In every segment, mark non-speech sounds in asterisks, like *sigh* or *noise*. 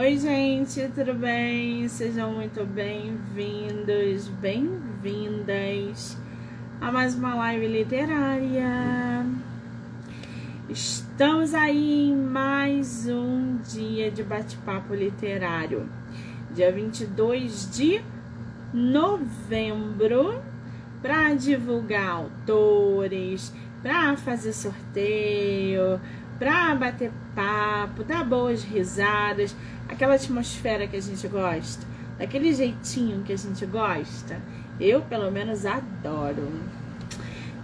Oi, gente, tudo bem? Sejam muito bem-vindos, bem-vindas a mais uma live literária. Estamos aí em mais um dia de bate-papo literário, dia 22 de novembro, para divulgar autores, para fazer sorteio, para bater papo, dar boas risadas aquela atmosfera que a gente gosta, daquele jeitinho que a gente gosta. Eu, pelo menos, adoro.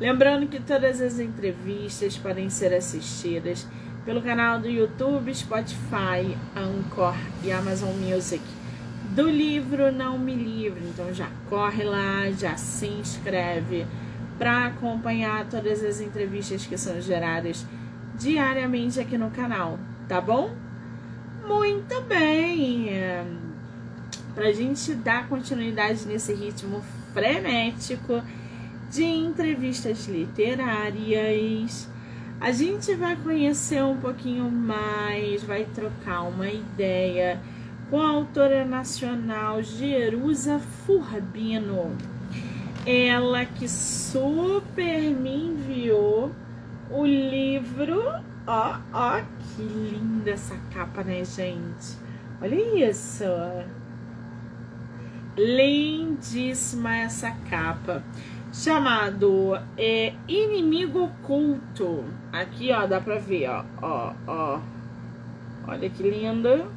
Lembrando que todas as entrevistas podem ser assistidas pelo canal do YouTube, Spotify, Anchor e Amazon Music do livro Não Me Livre. Então já corre lá, já se inscreve para acompanhar todas as entrevistas que são geradas diariamente aqui no canal, tá bom? Muito bem! Para a gente dar continuidade nesse ritmo frenético de entrevistas literárias, a gente vai conhecer um pouquinho mais, vai trocar uma ideia com a autora nacional Jerusa Furbino. Ela que super me enviou o livro Ó, ó, que linda essa capa, né, gente? Olha isso. Lindíssima essa capa. Chamado é, Inimigo Oculto. Aqui, ó, dá pra ver, ó, ó, ó. Olha que lindo.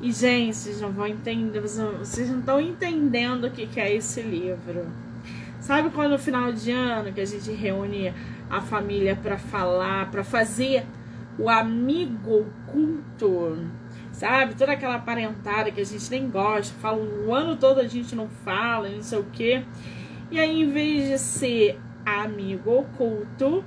E, gente, vocês não vão entender, vocês não estão entendendo o que, que é esse livro. Sabe quando no final de ano que a gente reúne a família para falar, para fazer o amigo oculto, sabe? Toda aquela parentada que a gente nem gosta, fala o ano todo a gente não fala, não sei o quê. E aí, em vez de ser amigo oculto,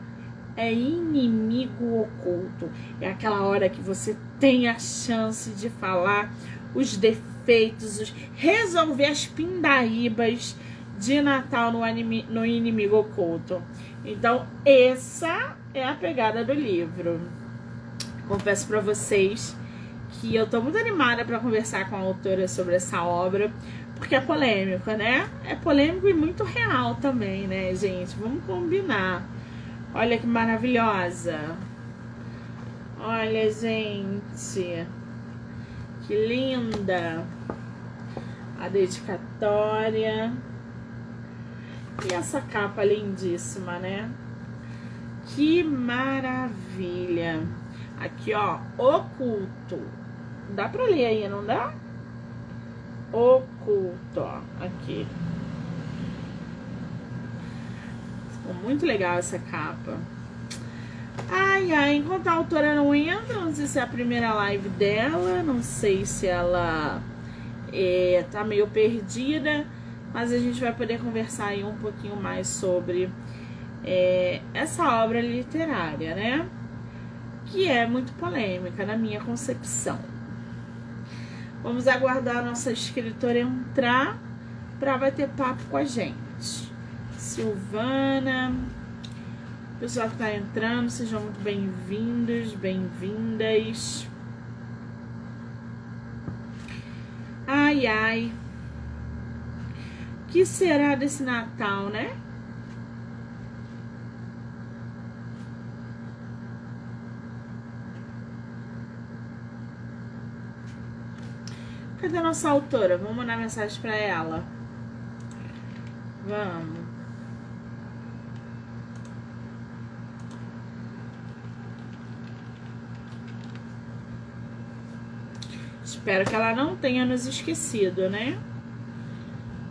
é inimigo oculto. É aquela hora que você tem a chance de falar os defeitos, os, resolver as pindaíbas de Natal no, no inimigo oculto. Então, essa é a pegada do livro. Confesso para vocês que eu tô muito animada para conversar com a autora sobre essa obra, porque é polêmico, né? É polêmico e muito real também, né, gente? Vamos combinar. Olha que maravilhosa. Olha, gente. Que linda. A dedicatória. E essa capa lindíssima, né? Que maravilha! Aqui, ó, oculto. Dá pra ler aí, não dá? Oculto, ó, aqui. Ficou muito legal essa capa. Ai, ai, enquanto a autora não entra, não sei se é a primeira live dela, não sei se ela é, tá meio perdida mas a gente vai poder conversar aí um pouquinho mais sobre é, essa obra literária, né? Que é muito polêmica na minha concepção. Vamos aguardar a nossa escritora entrar para bater papo com a gente. Silvana, pessoal que está entrando, sejam muito bem-vindos, bem-vindas. Ai, ai que será desse Natal, né? Cadê a nossa autora? Vamos mandar mensagem para ela. Vamos. Espero que ela não tenha nos esquecido, né?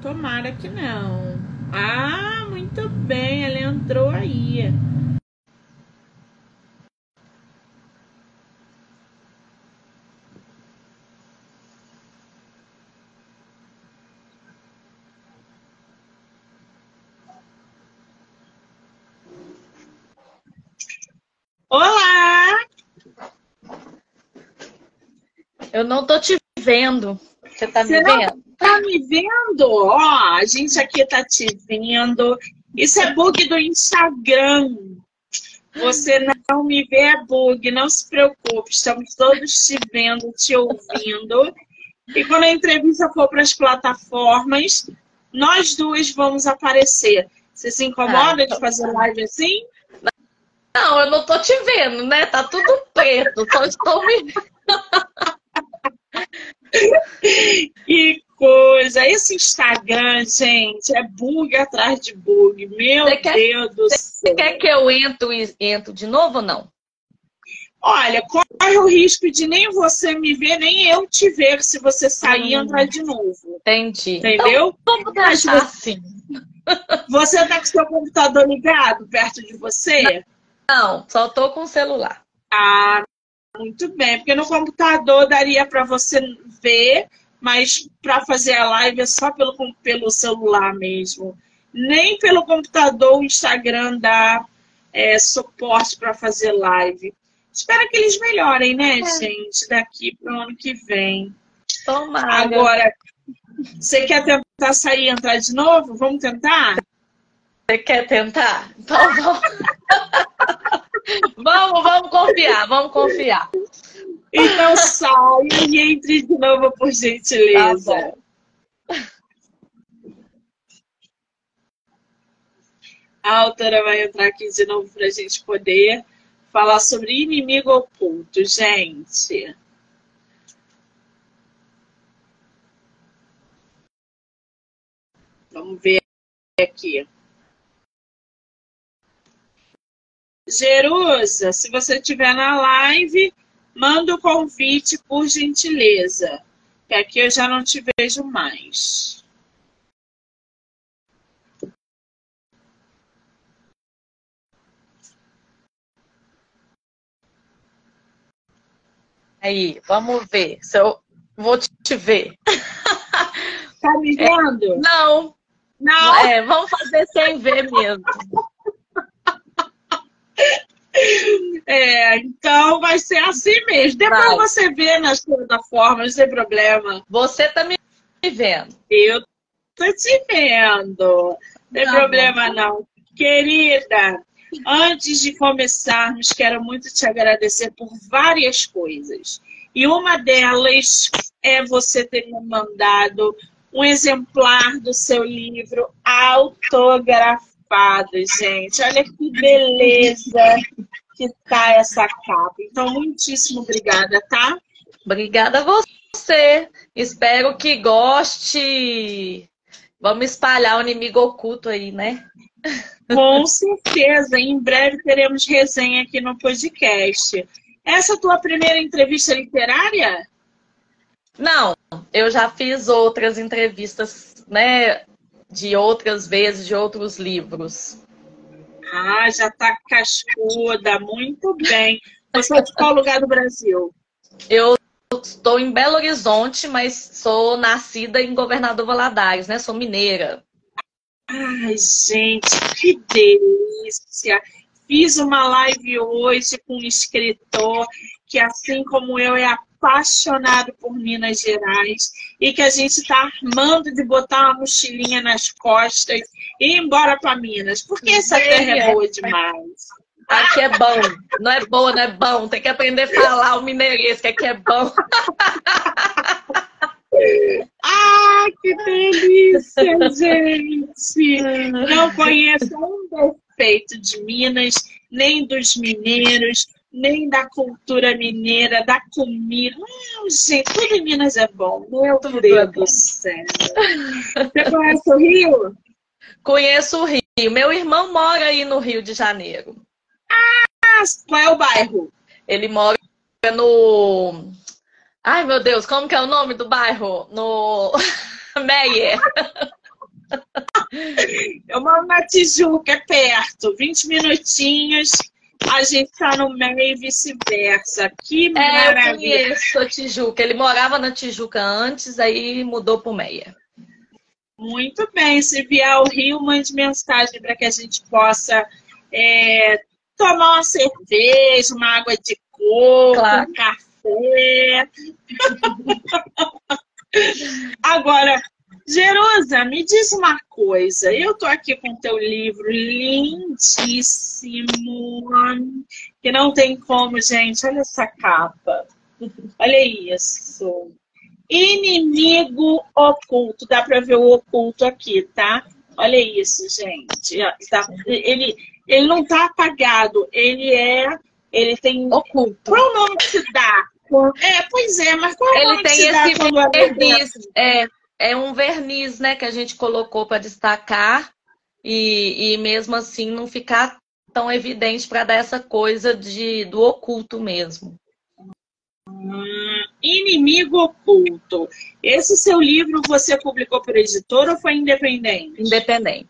Tomara que não. Ah, muito bem, ela entrou aí. Olá! Eu não tô te vendo. Você tá me vendo? Me vendo? Ó, a gente aqui tá te vendo. Isso é bug do Instagram. Você não me vê é bug, não se preocupe. Estamos todos te vendo, te ouvindo. E quando a entrevista for para as plataformas, nós duas vamos aparecer. Você se incomoda ah, de fazer live assim? Não, eu não tô te vendo, né? Tá tudo preto. Só estou me. *laughs* *laughs* que coisa! Esse Instagram, gente, é bug atrás de bug. Meu Deus quer, do céu. Você quer que eu entro e entro de novo ou não? Olha, corre o risco de nem você me ver, nem eu te ver se você sair e hum, entrar de novo. Entendi. Entendeu? Então, vamos deixar assim. Você tá com seu computador ligado perto de você? Não, só tô com o celular. Ah, muito bem. Porque no computador daria para você ver, mas para fazer a live é só pelo, pelo celular mesmo. Nem pelo computador o Instagram dá é, suporte para fazer live. Espero que eles melhorem, né, é. gente, daqui para o ano que vem. Tomara. Agora, você quer tentar sair e entrar de novo? Vamos tentar? Você quer tentar? Então vamos. *laughs* vamos, vamos confiar, vamos confiar. Então sai e entre de novo, por gentileza. Tá a autora vai entrar aqui de novo para a gente poder falar sobre inimigo oculto, gente. Vamos ver aqui. Jerusa, se você estiver na live, manda o convite por gentileza, que aqui eu já não te vejo mais. Aí, vamos ver se eu vou te ver. *laughs* Tá me vendo? É, não. Não. É, vamos fazer sem ver mesmo. É, então vai ser assim mesmo. Depois vai. você vê nas plataformas, sem problema. Você tá me vendo. Eu tô te vendo. Não tem tá problema não. Querida, antes de começarmos, quero muito te agradecer por várias coisas. E uma delas é você ter me mandado um exemplar do seu livro autografado, gente. Olha que beleza que tá essa capa. Então, muitíssimo obrigada, tá? Obrigada a você. Espero que goste. Vamos espalhar o inimigo oculto aí, né? Com certeza. Em breve teremos resenha aqui no podcast. Essa é a tua primeira entrevista literária? Não, eu já fiz outras entrevistas, né, de outras vezes, de outros livros. Ah, já tá cascuda, muito bem. Você é de qual lugar do Brasil? Eu estou em Belo Horizonte, mas sou nascida em Governador Valadares, né? Sou mineira. Ai, gente, que delícia! Fiz uma live hoje com um escritor que, assim como eu, é apaixonado por Minas Gerais e que a gente está armando de botar uma mochilinha nas costas e ir embora para Minas, porque essa terra é boa demais. Aqui é bom. Não é boa, não é bom. Tem que aprender a falar o mineirês, que aqui é bom. *laughs* Ah, que delícia, gente! Não conheço um defeito de Minas, nem dos mineiros, nem da cultura mineira, da comida. Não, gente, tudo em Minas é bom. Meu tudo Deus é do céu. Você conhece o Rio? Conheço o Rio. Meu irmão mora aí no Rio de Janeiro. Ah, qual é o bairro? Ele mora no. Ai, meu Deus, como que é o nome do bairro? No *laughs* Meyer. Eu moro na Tijuca, é perto, 20 minutinhos a gente tá no meio e vice-versa. Que é, maravilha. Eu conheço a Tijuca. Ele morava na Tijuca antes, aí mudou pro Meia. Muito bem. Se vier ao Rio, mande mensagem para que a gente possa é, tomar uma cerveja, uma água de coco, claro. um café. *laughs* Agora, Jerusa, me diz uma coisa. Eu tô aqui com teu livro lindíssimo, que não tem como, gente. Olha essa capa. Olha isso. Inimigo oculto. Dá para ver o oculto aqui, tá? Olha isso, gente. Tá, ele, ele não tá apagado. Ele é. Ele tem. Oculto. Qual o nome que se dá? É, pois é, mas qual é o nome que se dá esse quando verniz, é, é um verniz, né, que a gente colocou para destacar e, e mesmo assim não ficar tão evidente para dar essa coisa de do oculto mesmo. Hum, Inimigo Oculto. Esse seu livro você publicou por editora ou foi independente? Independente.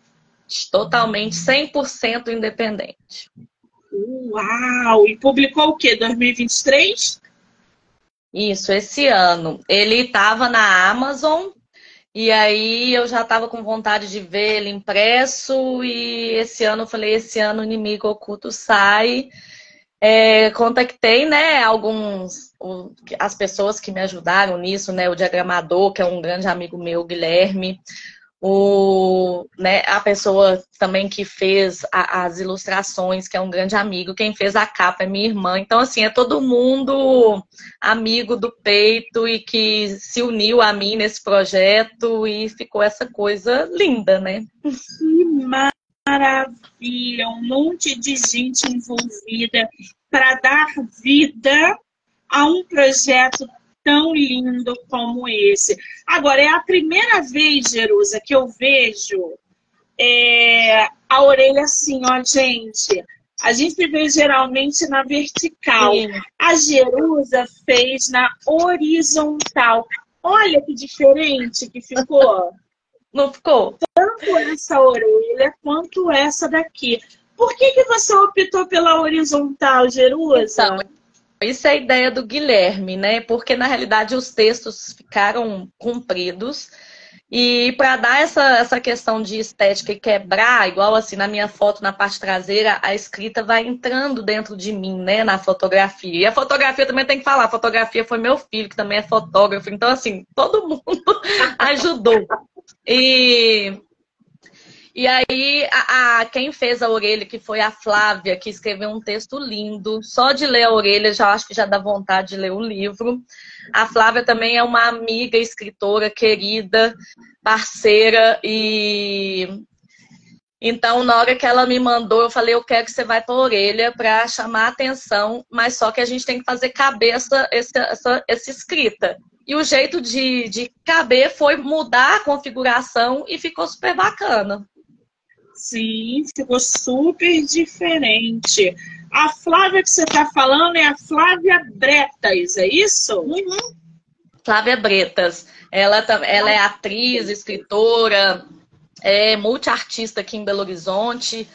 Totalmente 100% independente. Uau! E publicou o quê? 2023? Isso, esse ano. Ele estava na Amazon e aí eu já estava com vontade de ver ele impresso e esse ano eu falei, esse ano o Inimigo Oculto sai. É, contactei, né, alguns, as pessoas que me ajudaram nisso, né, o diagramador, que é um grande amigo meu, Guilherme, o, né, a pessoa também que fez a, as ilustrações, que é um grande amigo, quem fez a capa é minha irmã. Então, assim, é todo mundo amigo do peito e que se uniu a mim nesse projeto e ficou essa coisa linda, né? Que maravilha! Um monte de gente envolvida para dar vida a um projeto tão lindo como esse. Agora, é a primeira vez, Jerusa, que eu vejo é, a orelha assim, ó, gente. A gente vê geralmente na vertical. Sim. A Jerusa fez na horizontal. Olha que diferente que ficou. *laughs* Não ficou? Tanto essa orelha quanto essa daqui. Por que, que você optou pela horizontal, Jerusa? Então, isso é a ideia do Guilherme, né? Porque na realidade os textos ficaram compridos. E para dar essa, essa questão de estética e quebrar, igual assim na minha foto, na parte traseira, a escrita vai entrando dentro de mim, né, na fotografia. E a fotografia também tem que falar, a fotografia foi meu filho, que também é fotógrafo. Então, assim, todo mundo *laughs* ajudou. E e aí, a, a, quem fez a orelha, que foi a Flávia, que escreveu um texto lindo. Só de ler a orelha, já acho que já dá vontade de ler o livro. A Flávia também é uma amiga, escritora querida, parceira. E então, na hora que ela me mandou, eu falei: eu quero que você vá para a orelha para chamar a atenção, mas só que a gente tem que fazer cabeça essa, essa, essa escrita. E o jeito de, de caber foi mudar a configuração e ficou super bacana. Sim, ficou super diferente. A Flávia que você está falando é a Flávia Bretas, é isso? Uhum. Flávia Bretas. Ela, ela é atriz, escritora, é multiartista aqui em Belo Horizonte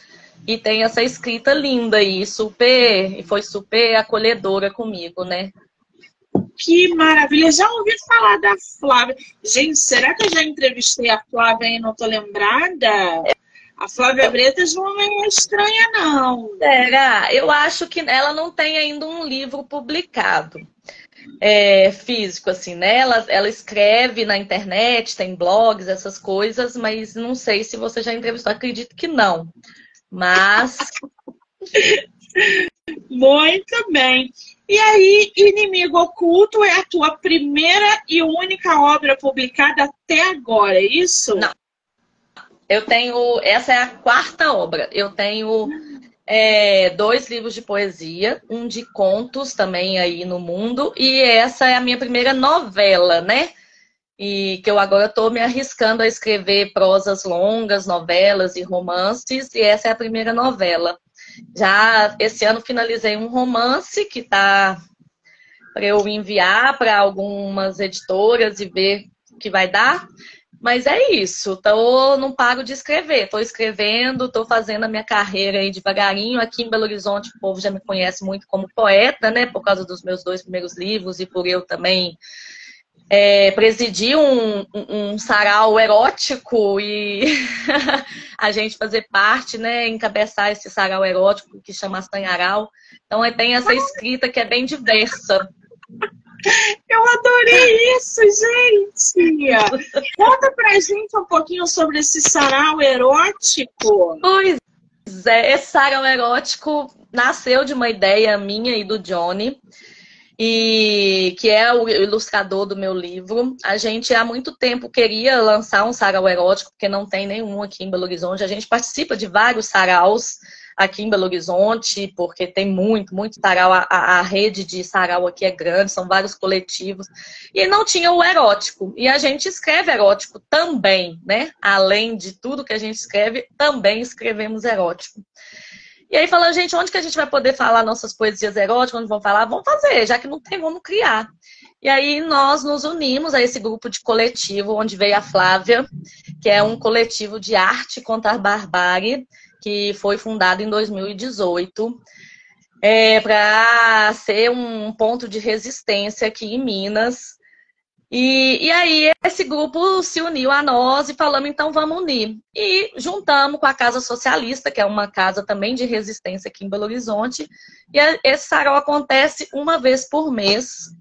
e tem essa escrita linda aí, super, e foi super acolhedora comigo, né? Que maravilha! Já ouvi falar da Flávia. Gente, será que eu já entrevistei a Flávia e não tô lembrada? A Flávia Bretas não é estranha, não. Será? Eu acho que ela não tem ainda um livro publicado. É, físico, assim, né? Ela, ela escreve na internet, tem blogs, essas coisas, mas não sei se você já entrevistou, acredito que não. Mas. *laughs* Muito bem. E aí, Inimigo Oculto é a tua primeira e única obra publicada até agora, é isso? Não. Eu tenho. Essa é a quarta obra. Eu tenho é, dois livros de poesia, um de contos também aí no mundo, e essa é a minha primeira novela, né? E que eu agora estou me arriscando a escrever prosas longas, novelas e romances, e essa é a primeira novela. Já esse ano finalizei um romance que está para eu enviar para algumas editoras e ver o que vai dar. Mas é isso, tô, não paro de escrever, estou escrevendo, estou fazendo a minha carreira aí devagarinho. Aqui em Belo Horizonte o povo já me conhece muito como poeta, né? Por causa dos meus dois primeiros livros e por eu também é, presidir um, um, um, sarau erótico e *laughs* a gente fazer parte, né? Encabeçar esse sarau erótico que chama Sanharal. Então tem essa escrita que é bem diversa. Eu adorei isso, gente! Conta pra gente um pouquinho sobre esse sarau erótico. Pois é, esse sarau erótico nasceu de uma ideia minha e do Johnny e que é o ilustrador do meu livro. A gente há muito tempo queria lançar um sarau erótico, porque não tem nenhum aqui em Belo Horizonte. A gente participa de vários saraus aqui em Belo Horizonte, porque tem muito, muito sarau. A, a, rede de sarau aqui é grande, são vários coletivos. E não tinha o erótico. E a gente escreve erótico também, né? Além de tudo que a gente escreve, também escrevemos erótico. E aí falando, gente, onde que a gente vai poder falar nossas poesias eróticas? Onde vão falar? Vamos fazer, já que não tem, vamos criar. E aí nós nos unimos a esse grupo de coletivo, onde veio a Flávia, que é um coletivo de arte contra a barbárie, que foi fundado em 2018. É, para ser um ponto de resistência aqui em Minas, e, e aí esse grupo se uniu a nós e falamos, então vamos unir. E juntamos com a Casa Socialista, que é uma casa também de resistência aqui em Belo Horizonte. E esse sarau acontece uma vez por mês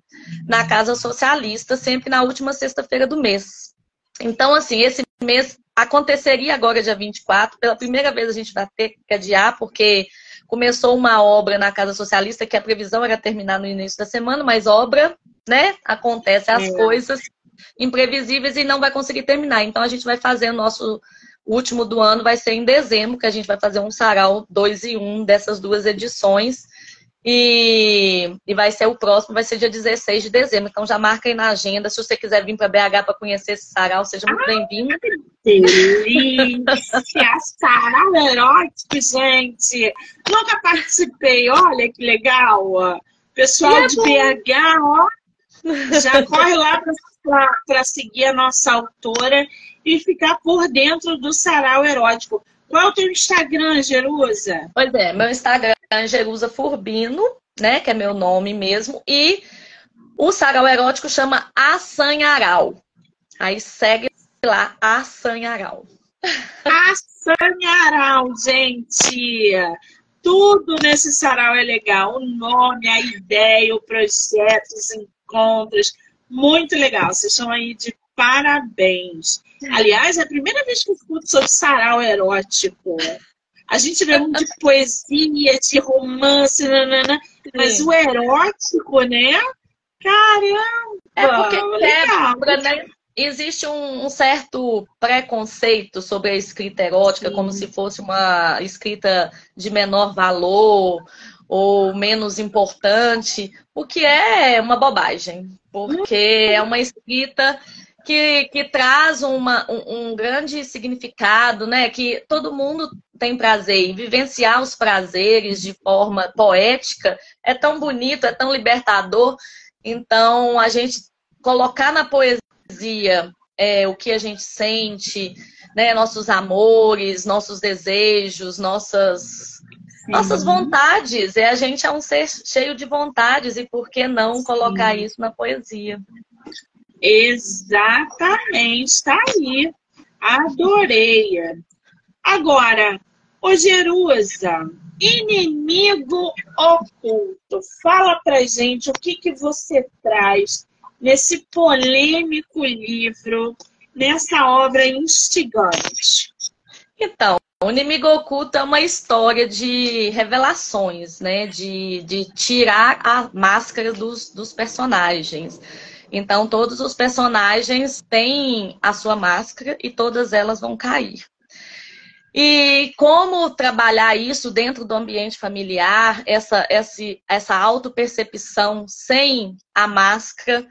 na Casa Socialista, sempre na última sexta-feira do mês. Então, assim, esse mês aconteceria agora, dia 24. Pela primeira vez a gente vai ter que adiar, porque começou uma obra na Casa Socialista que a previsão era terminar no início da semana, mas obra né? Acontece as é. coisas imprevisíveis e não vai conseguir terminar. Então a gente vai fazer o nosso último do ano, vai ser em dezembro, que a gente vai fazer um sarau 2 e 1 um dessas duas edições. E, e vai ser o próximo, vai ser dia 16 de dezembro. Então já marca aí na agenda. Se você quiser vir para BH para conhecer esse sarau, seja muito bem-vindo. Delícia! sarau erótico, gente! Nunca participei, olha que legal! Pessoal é de BH, ó, já *laughs* corre lá para seguir a nossa autora e ficar por dentro do sarau erótico. Qual é o teu Instagram, Jerusa? Pois é, meu Instagram é Jerusa Furbino, né? Que é meu nome mesmo. E o sarau erótico chama Assanharal. Aí segue lá, Assanharal. Assanharal, gente! Tudo nesse sarau é legal. O nome, a ideia, o projeto, os encontros. Muito legal. Vocês estão aí de parabéns. Aliás, é a primeira vez que eu escuto sobre sarau erótico. A gente vê muito de poesia, de romance, nanana, mas o erótico, né? Caramba! É porque quebra, né? Existe um, um, certo preconceito sobre a escrita erótica, Sim. como se fosse uma escrita de menor valor, ou menos importante, o que é uma bobagem, porque é uma escrita que, que traz uma, um, um, grande significado, né? Que todo mundo tem prazer e vivenciar os prazeres de forma poética é tão bonito, é tão libertador. Então, a gente colocar na poesia é, o que a gente sente, né? Nossos amores, nossos desejos, nossas nossas vontades. É, a gente é um ser cheio de vontades e por que não Sim. colocar isso na poesia? Exatamente, está aí. Adorei. Agora, ô Jerusa, inimigo oculto. Fala pra gente o que, que você traz nesse polêmico livro, nessa obra instigante. Então, o inimigo oculto é uma história de revelações, né? De, de tirar a máscara dos, dos personagens. Então, todos os personagens têm a sua máscara e todas elas vão cair. E como trabalhar isso dentro do ambiente familiar, essa, essa, essa autopercepção sem a máscara,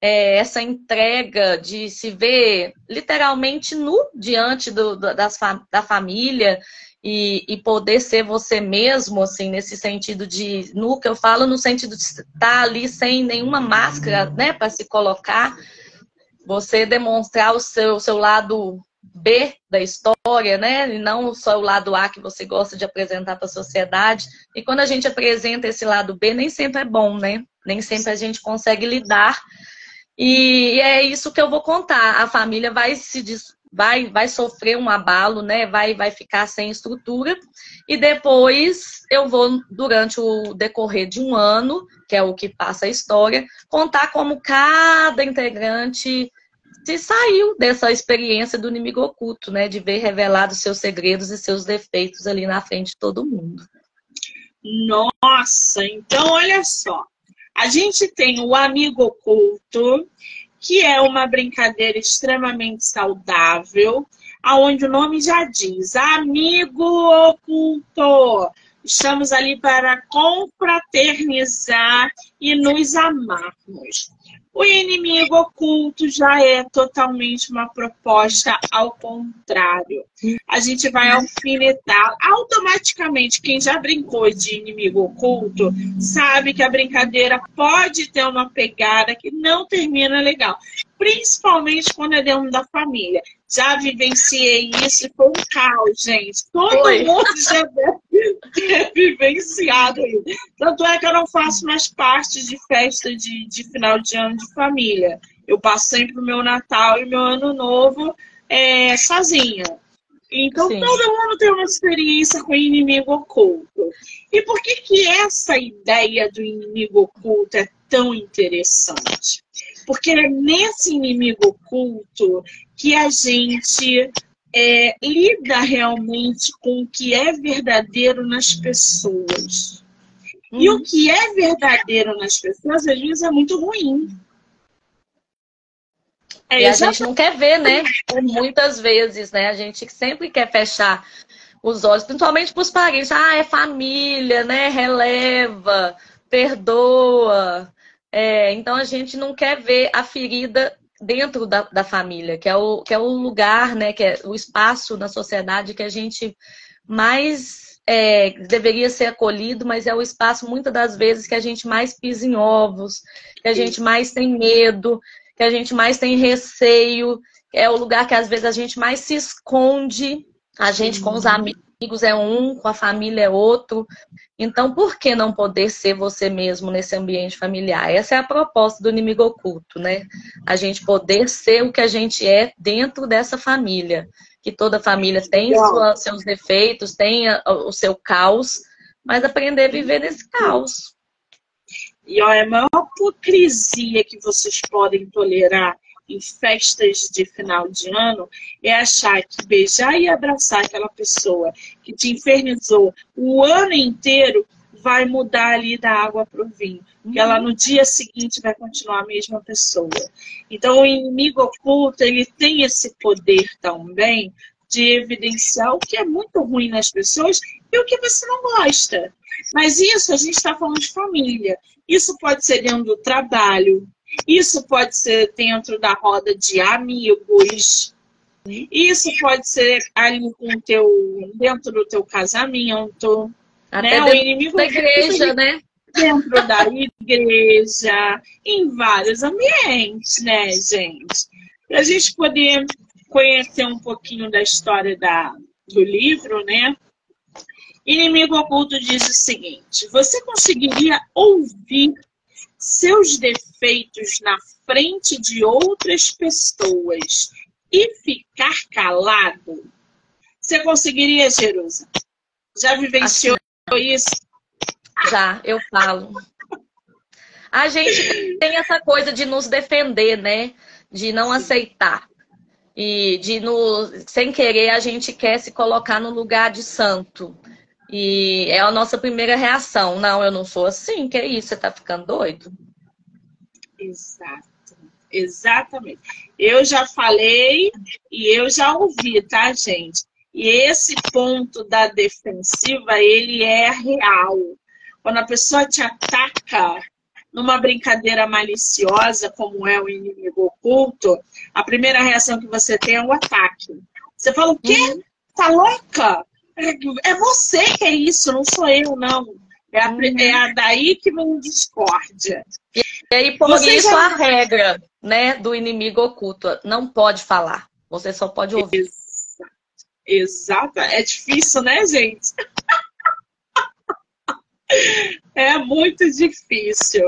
é, essa entrega de se ver literalmente nu diante do, das, da família e, e, poder ser você mesmo, assim, nesse sentido de nu, que eu falo no sentido de estar ali sem nenhuma máscara, né, para se colocar, você demonstrar o seu, seu lado B da história, né? E não só o lado A que você gosta de apresentar para a sociedade. E quando a gente apresenta esse lado B, nem sempre é bom, né? Nem sempre a gente consegue lidar e é isso que eu vou contar. A família vai se vai, vai sofrer um abalo, né? Vai, vai ficar sem estrutura. E depois eu vou, durante o decorrer de um ano, que é o que passa a história, contar como cada integrante se saiu dessa experiência do inimigo oculto, né? De ver revelados seus segredos e seus defeitos ali na frente de todo mundo. Nossa, então olha só. A gente tem o amigo oculto, que é uma brincadeira extremamente saudável, aonde o nome já diz, amigo oculto. Estamos ali para confraternizar e nos amarmos. O inimigo oculto já é totalmente uma proposta ao contrário. A gente vai alfinetar automaticamente. Quem já brincou de inimigo oculto sabe que a brincadeira pode ter uma pegada que não termina legal, principalmente quando é dentro da família. Já vivenciei isso e foi um caos, gente. Todo foi. mundo já deve ter vivenciado isso. Tanto é que eu não faço mais parte de festa de, de final de ano de família. Eu passo sempre o meu Natal e meu Ano Novo é, sozinha. Então Sim. todo mundo tem uma experiência com o inimigo oculto. E por que, que essa ideia do inimigo oculto é tão interessante? Porque é nesse inimigo oculto que a gente é, lida realmente com o que é verdadeiro nas pessoas. Hum. E o uhum. que é verdadeiro nas pessoas, às vezes, é muito ruim. É, e a gente não quer ver, né? Por muitas vezes, né? A gente sempre quer fechar os olhos, principalmente para os parentes. Ah, é família, né? Releva, perdoa. É, então a gente não quer ver a ferida dentro da, da família, que é, o, que é o lugar, né? Que é o espaço na sociedade que a gente mais é, deveria ser acolhido, mas é o espaço, muitas das vezes, que a gente mais pisa em ovos, que a gente mais tem medo, que a gente mais tem receio, é o lugar que às vezes a gente mais se esconde. A gente com os amigos é um, com a família é outro. Então, por que não poder ser você mesmo nesse ambiente familiar? Essa é a proposta do inimigo oculto, né? A gente poder ser o que a gente é dentro dessa família. Que toda família tem sua, seus defeitos, tem o seu caos, mas aprender a viver nesse caos. E ó, é a maior hipocrisia que vocês podem tolerar em festas de final de ano é achar que beijar e abraçar aquela pessoa que te infernizou o ano inteiro vai mudar ali da água para o vinho. Porque ela no dia seguinte vai continuar a mesma pessoa. Então o inimigo oculto ele tem esse poder também de evidenciar o que é muito ruim nas pessoas e o que você não gosta. Mas isso a gente está falando de família. Isso pode ser dentro do trabalho, isso pode ser dentro da roda de amigos, isso pode ser ali com teu, dentro do teu casamento. Até né? o inimigo da igreja, né? Dentro da igreja, em vários ambientes, né, gente? Para a gente poder conhecer um pouquinho da história da, do livro, né? Inimigo Oculto diz o seguinte: você conseguiria ouvir seus defeitos na frente de outras pessoas e ficar calado? Você conseguiria, Jerusa? Já vivenciou assim, isso? Já, eu falo. A gente tem essa coisa de nos defender, né? De não aceitar. E de, no, sem querer, a gente quer se colocar no lugar de santo. E é a nossa primeira reação. Não, eu não sou assim, que é isso? Você tá ficando doido? Exato. Exatamente. Eu já falei e eu já ouvi, tá, gente? E esse ponto da defensiva, ele é real. Quando a pessoa te ataca numa brincadeira maliciosa, como é o inimigo oculto, a primeira reação que você tem é o ataque. Você fala, o quê? Uhum. Tá louca? É você que é isso, não sou eu, não. É a, uhum. é a daí que vem discórdia. E aí, por você isso, já... a regra né, do inimigo oculto. Não pode falar. Você só pode ouvir. Exato. É difícil, né, gente? *laughs* É muito difícil.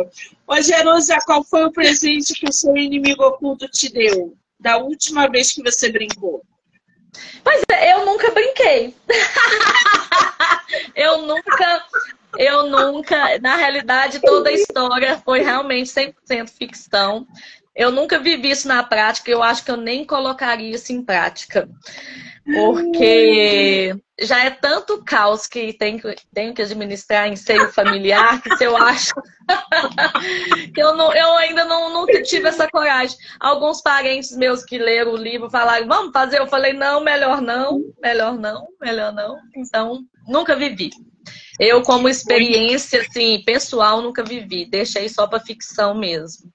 Ô, Jerusa, qual foi o presente que o seu inimigo oculto te deu? Da última vez que você brincou? É, eu nunca brinquei. *laughs* eu nunca Eu nunca, na realidade, toda a história foi realmente 100% ficção. Eu nunca vivi isso na prática, eu acho que eu nem colocaria isso em prática. Porque já é tanto caos que tem, tem que administrar em seio familiar que eu acho *laughs* que eu, não, eu ainda não, nunca tive essa coragem. Alguns parentes meus que leram o livro falaram, vamos fazer? Eu falei, não, melhor não, melhor não, melhor não. Então, nunca vivi. Eu, como experiência assim, pessoal, nunca vivi. Deixei só para ficção mesmo.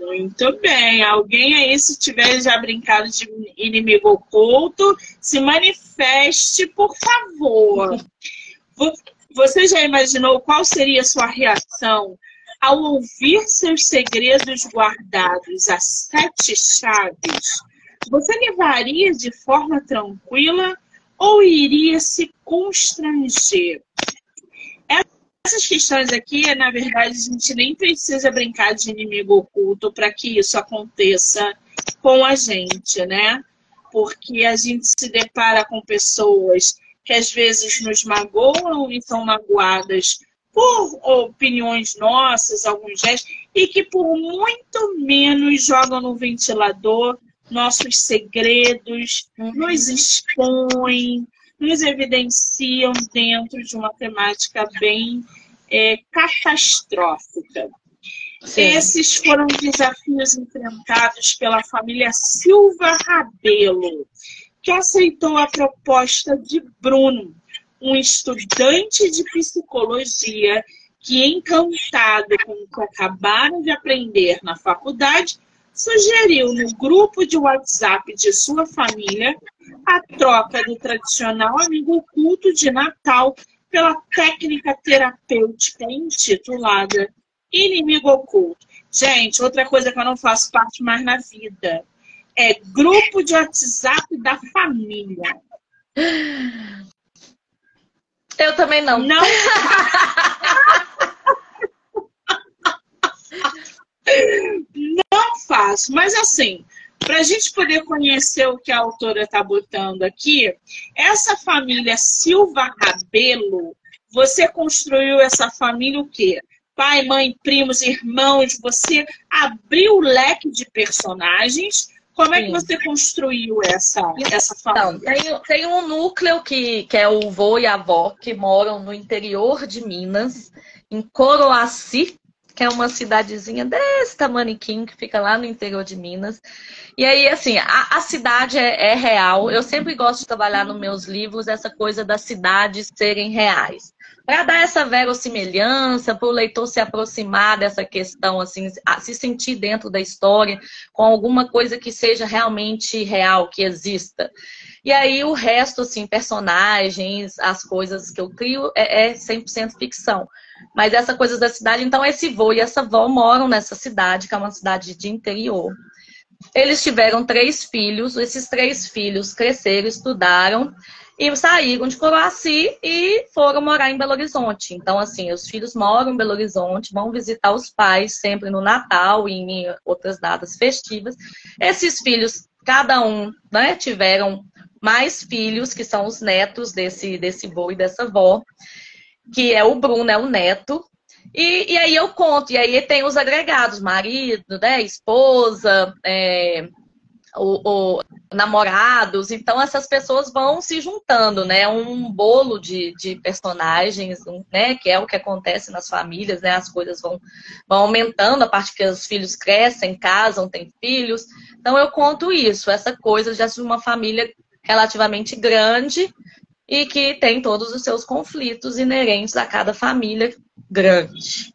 Muito bem. Alguém aí, se tiver já brincado de inimigo oculto, se manifeste, por favor. Você já imaginou qual seria a sua reação ao ouvir seus segredos guardados a sete chaves? Você levaria de forma tranquila ou iria se constranger? Essas questões aqui, na verdade, a gente nem precisa brincar de inimigo oculto para que isso aconteça com a gente, né? Porque a gente se depara com pessoas que às vezes nos magoam e são magoadas por opiniões nossas, alguns gestos, e que por muito menos jogam no ventilador nossos segredos, uhum. nos expõem, nos evidenciam dentro de uma temática bem é, catastrófica. Sim. Esses foram desafios enfrentados pela família Silva Rabelo, que aceitou a proposta de Bruno, um estudante de psicologia que, encantado com o que acabaram de aprender na faculdade, sugeriu no grupo de WhatsApp de sua família a troca do tradicional amigo oculto de Natal pela técnica terapêutica intitulada Inimigo Oculto. Gente, outra coisa que eu não faço parte mais na vida é grupo de WhatsApp da família. Eu também não. Não. *laughs* não faço, mas assim, para a gente poder conhecer o que a autora está botando aqui, essa família Silva Rabelo, você construiu essa família o quê? Pai, mãe, primos, irmãos, você abriu o leque de personagens. Como é que você construiu essa, essa família? Então, tem, tem um núcleo que, que é o vô e a avó, que moram no interior de Minas, em Coroaci, que é uma cidadezinha desse tamaniquinho que fica lá no interior de Minas. E aí, assim, a, a cidade é, é, real. Eu sempre gosto de trabalhar nos meus livros essa coisa das cidades serem reais. Para dar essa verossimilhança, para o leitor se aproximar dessa questão, assim, se sentir dentro da história com alguma coisa que seja realmente real, que exista. E aí o resto, assim, personagens, as coisas que eu crio, é, é 100% ficção. Mas essa coisa da cidade, então esse vô e essa vó moram nessa cidade, que é uma cidade de interior. Eles tiveram três filhos, esses três filhos cresceram, estudaram e saíram de Coroaci e foram morar em Belo Horizonte. Então, assim, os filhos moram em Belo Horizonte, vão visitar os pais sempre no Natal e em outras datas festivas. Esses filhos, cada um, né, tiveram mais filhos, que são os netos desse, desse vô e dessa avó que é o Bruno, é o neto. E, e aí eu conto, e aí tem os agregados, marido, né, esposa, é, o, o, namorados, então essas pessoas vão se juntando, né? Um bolo de, de personagens, né? Que é o que acontece nas famílias, né? As coisas vão, vão aumentando a parte que os filhos crescem, casam, têm filhos. Então eu conto isso, essa coisa já de uma família relativamente grande, e que tem todos os seus conflitos inerentes a cada família grande.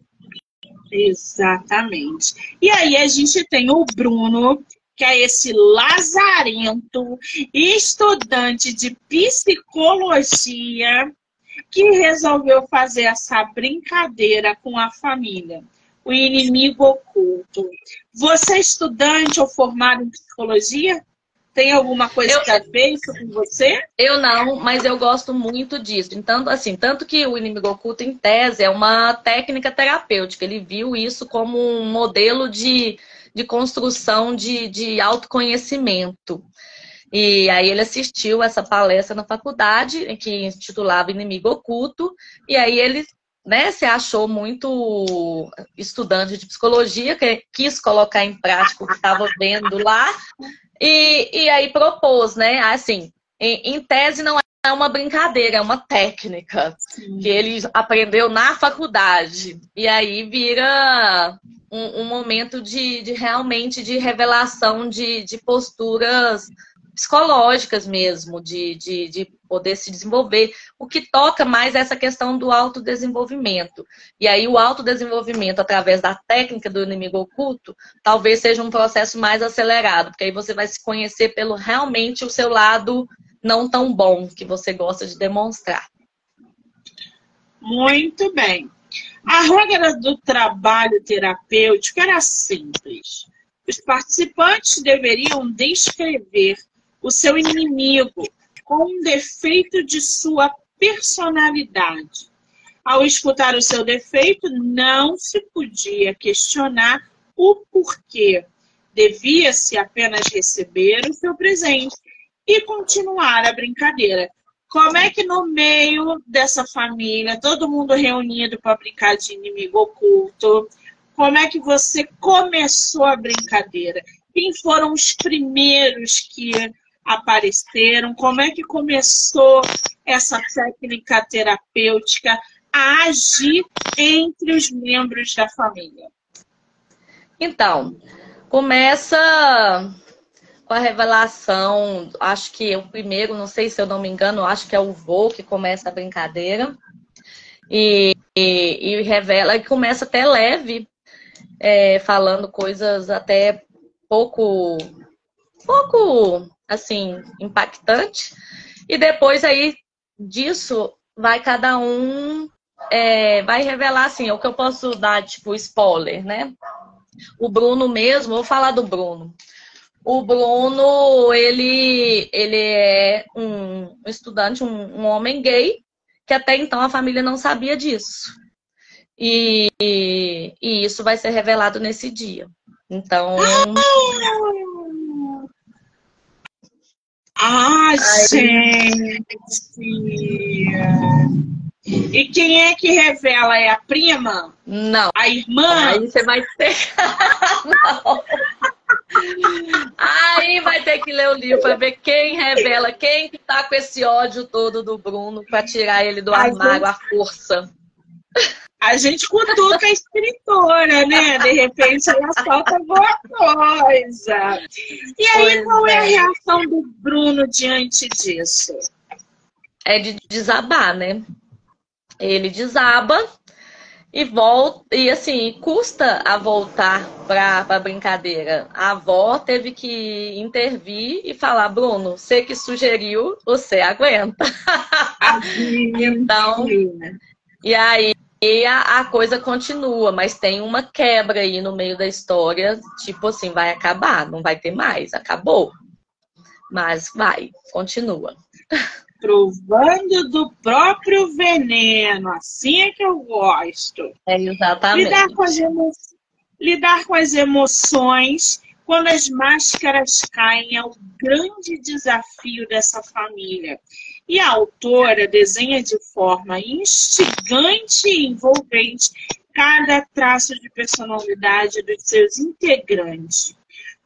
Exatamente. E aí a gente tem o Bruno, que é esse lazarento, estudante de psicologia, que resolveu fazer essa brincadeira com a família. O inimigo oculto. Você é estudante ou formado em psicologia? Tem alguma coisa eu, que a ver isso com você? Eu não, mas eu gosto muito disso. Então, assim, tanto que o inimigo oculto, em tese, é uma técnica terapêutica. Ele viu isso como um modelo de, de construção de, de autoconhecimento. E aí ele assistiu essa palestra na faculdade, que intitulava Inimigo Oculto, e aí ele né, se achou muito estudante de psicologia, que quis colocar em prática o que estava vendo lá, e, e aí propôs, né, assim, em, em tese não é uma brincadeira, é uma técnica Sim. que ele aprendeu na faculdade. E aí vira um, um momento de, de, realmente de revelação de, de posturas psicológicas mesmo, de, de, de, poder se desenvolver. O que toca mais é essa questão do autodesenvolvimento. E aí o autodesenvolvimento através da técnica do inimigo oculto talvez seja um processo mais acelerado, porque aí você vai se conhecer pelo realmente o seu lado não tão bom que você gosta de demonstrar. Muito bem. A regra do trabalho terapêutico era simples. Os participantes deveriam descrever o seu inimigo com um defeito de sua personalidade. Ao escutar o seu defeito, não se podia questionar o porquê. Devia-se apenas receber o seu presente e continuar a brincadeira. Como é que no meio dessa família, todo mundo reunido para brincar de inimigo oculto, como é que você começou a brincadeira? Quem foram os primeiros que apareceram? Como é que começou essa técnica terapêutica a agir entre os membros da família? Então, começa com a revelação, acho que o primeiro, não sei se eu não me engano, acho que é o vô que começa a brincadeira. E, e, e revela, e começa até leve, é, falando coisas até pouco, pouco, assim, impactante. E depois aí disso, vai cada um, é, vai revelar, assim, o que eu posso dar, tipo, spoiler, né? O Bruno mesmo, vou falar do Bruno. O Bruno, ele, ele é um estudante, um, um homem gay, que até então a família não sabia disso. E, e, e isso vai ser revelado nesse dia. Então. Ah, Aí... gente! E quem é que revela? É a prima? Não. A irmã? Aí você vai ter. não. *laughs* Aí vai ter que ler o livro para ver quem revela, quem que tá com esse ódio todo do Bruno para tirar ele do armário à força. A gente cutuca a escritora, né? De repente ela solta alguma coisa. E aí, pois qual é. é a reação do Bruno diante disso? É de desabar, né? Ele desaba e volta e assim custa a voltar para a brincadeira. A avó teve que intervir e falar, Bruno, você que sugeriu, você aguenta. *laughs* então, e aí a, a, coisa continua, mas tem uma quebra aí no meio da história, tipo assim, vai acabar, não vai ter mais, acabou. Mas vai, continua provando do próprio veneno. Assim é que eu gosto. É exatamente. Lidar com as, emo... Lidar com as emoções quando as máscaras caem é o grande desafio dessa família. E a autora desenha de forma instigante e envolvente cada traço de personalidade dos seus integrantes.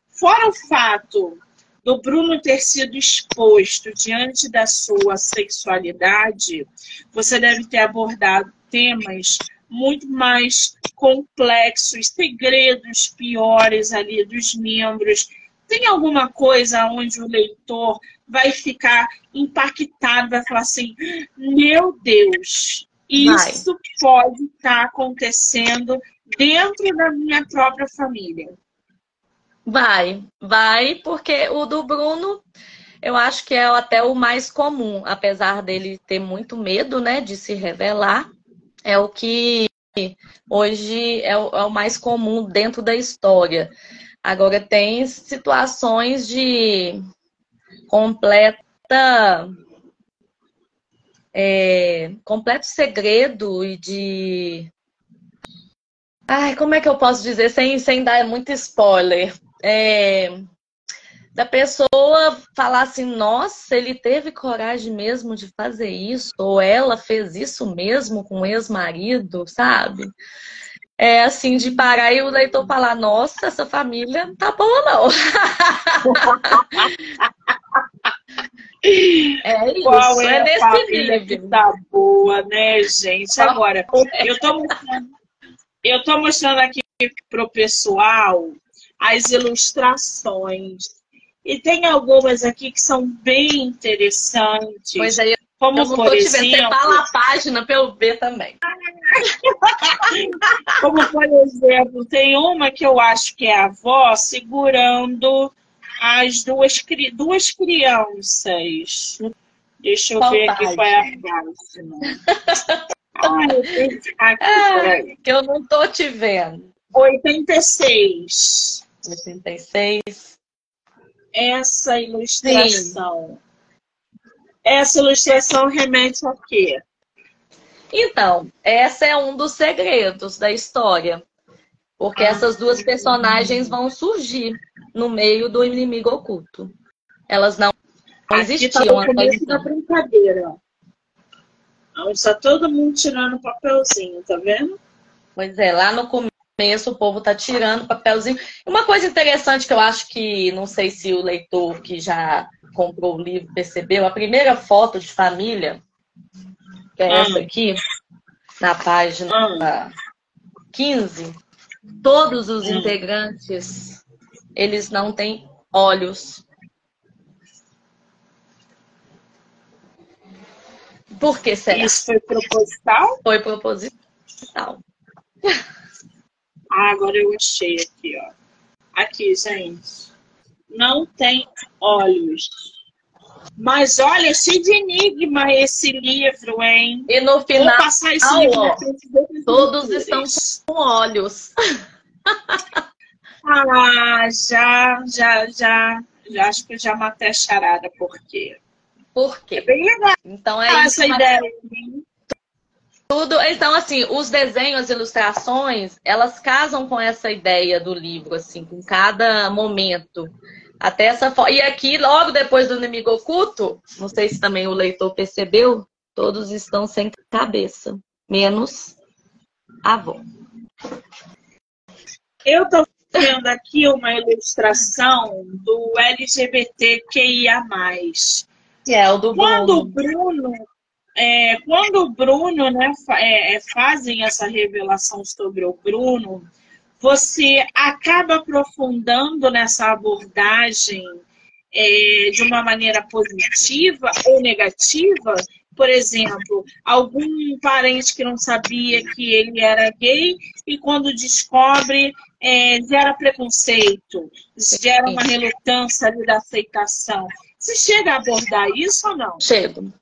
Fora o fato do Bruno ter sido exposto diante da sua sexualidade, você deve ter abordado temas muito mais complexos, segredos piores ali dos membros. Tem alguma coisa onde o leitor vai ficar impactado, vai falar assim: meu Deus, isso vai. pode estar acontecendo dentro da minha própria família. Vai, vai, porque o do Bruno eu acho que é até o mais comum, apesar dele ter muito medo, né, de se revelar, é o que hoje é o, é o mais comum dentro da história. Agora tem situações de completa é, completo segredo e de Ai, como é que eu posso dizer sem, sem dar muito spoiler? É, da pessoa falar assim, nossa, ele teve coragem mesmo de fazer isso, ou ela fez isso mesmo com o ex-marido, sabe? É assim, de parar e o leitor falar, nossa, essa família não tá boa, não. *laughs* é isso, Qual é, é nesse nível. Tá boa, né, gente? Agora, eu tô mostrando, eu tô mostrando aqui pro pessoal as ilustrações e tem algumas aqui que são bem interessantes. Pois é, como eu por exemplo... Fala a página para eu ver também. *laughs* como por exemplo, tem uma que eu acho que é a avó segurando as duas, duas crianças. Deixa eu ver aqui qual é a página. Ai, aqui, que eu não tô te vendo. 86. 86 essa ilustração? Sim. Essa ilustração remete a quê? Então, essa é um dos segredos da história. Porque ah, essas duas personagens vão surgir no meio do inimigo oculto. Elas não tá existiam até então. da brincadeira. Está todo mundo tirando papelzinho, tá vendo? Pois é, lá no começo começo o povo tá tirando papelzinho. Uma coisa interessante que eu acho que, não sei se o leitor que já comprou o livro percebeu, a primeira foto de família, que é essa aqui, na página 15, todos os integrantes, eles não têm olhos. Por que será? Isso foi proposital? Foi proposital. Ah, agora eu achei aqui, ó. Aqui, gente. Não tem olhos. Mas olha, cheio de enigma esse livro, hein? E no final, ó, todos estão com olhos. *laughs* ah, já, já, já. Já acho que já matei a charada, por quê? Por quê? É bem legal. Então é ah, isso. Essa ideia. Hein? Tudo. Então, assim, os desenhos, as ilustrações, elas casam com essa ideia do livro, assim, com cada momento. Até essa E aqui, logo depois do inimigo oculto, não sei se também o leitor percebeu, todos estão sem cabeça, menos a avó. Eu estou vendo aqui uma ilustração do LGBTQIA. Que é o do Quando Bruno. o Bruno é, quando o Bruno, né, é, é, fazem essa revelação sobre o Bruno, você acaba aprofundando nessa abordagem é, de uma maneira positiva ou negativa? Por exemplo, algum parente que não sabia que ele era gay e quando descobre é, gera preconceito, gera uma relutância ali da aceitação. Você chega a abordar isso ou não? Chego.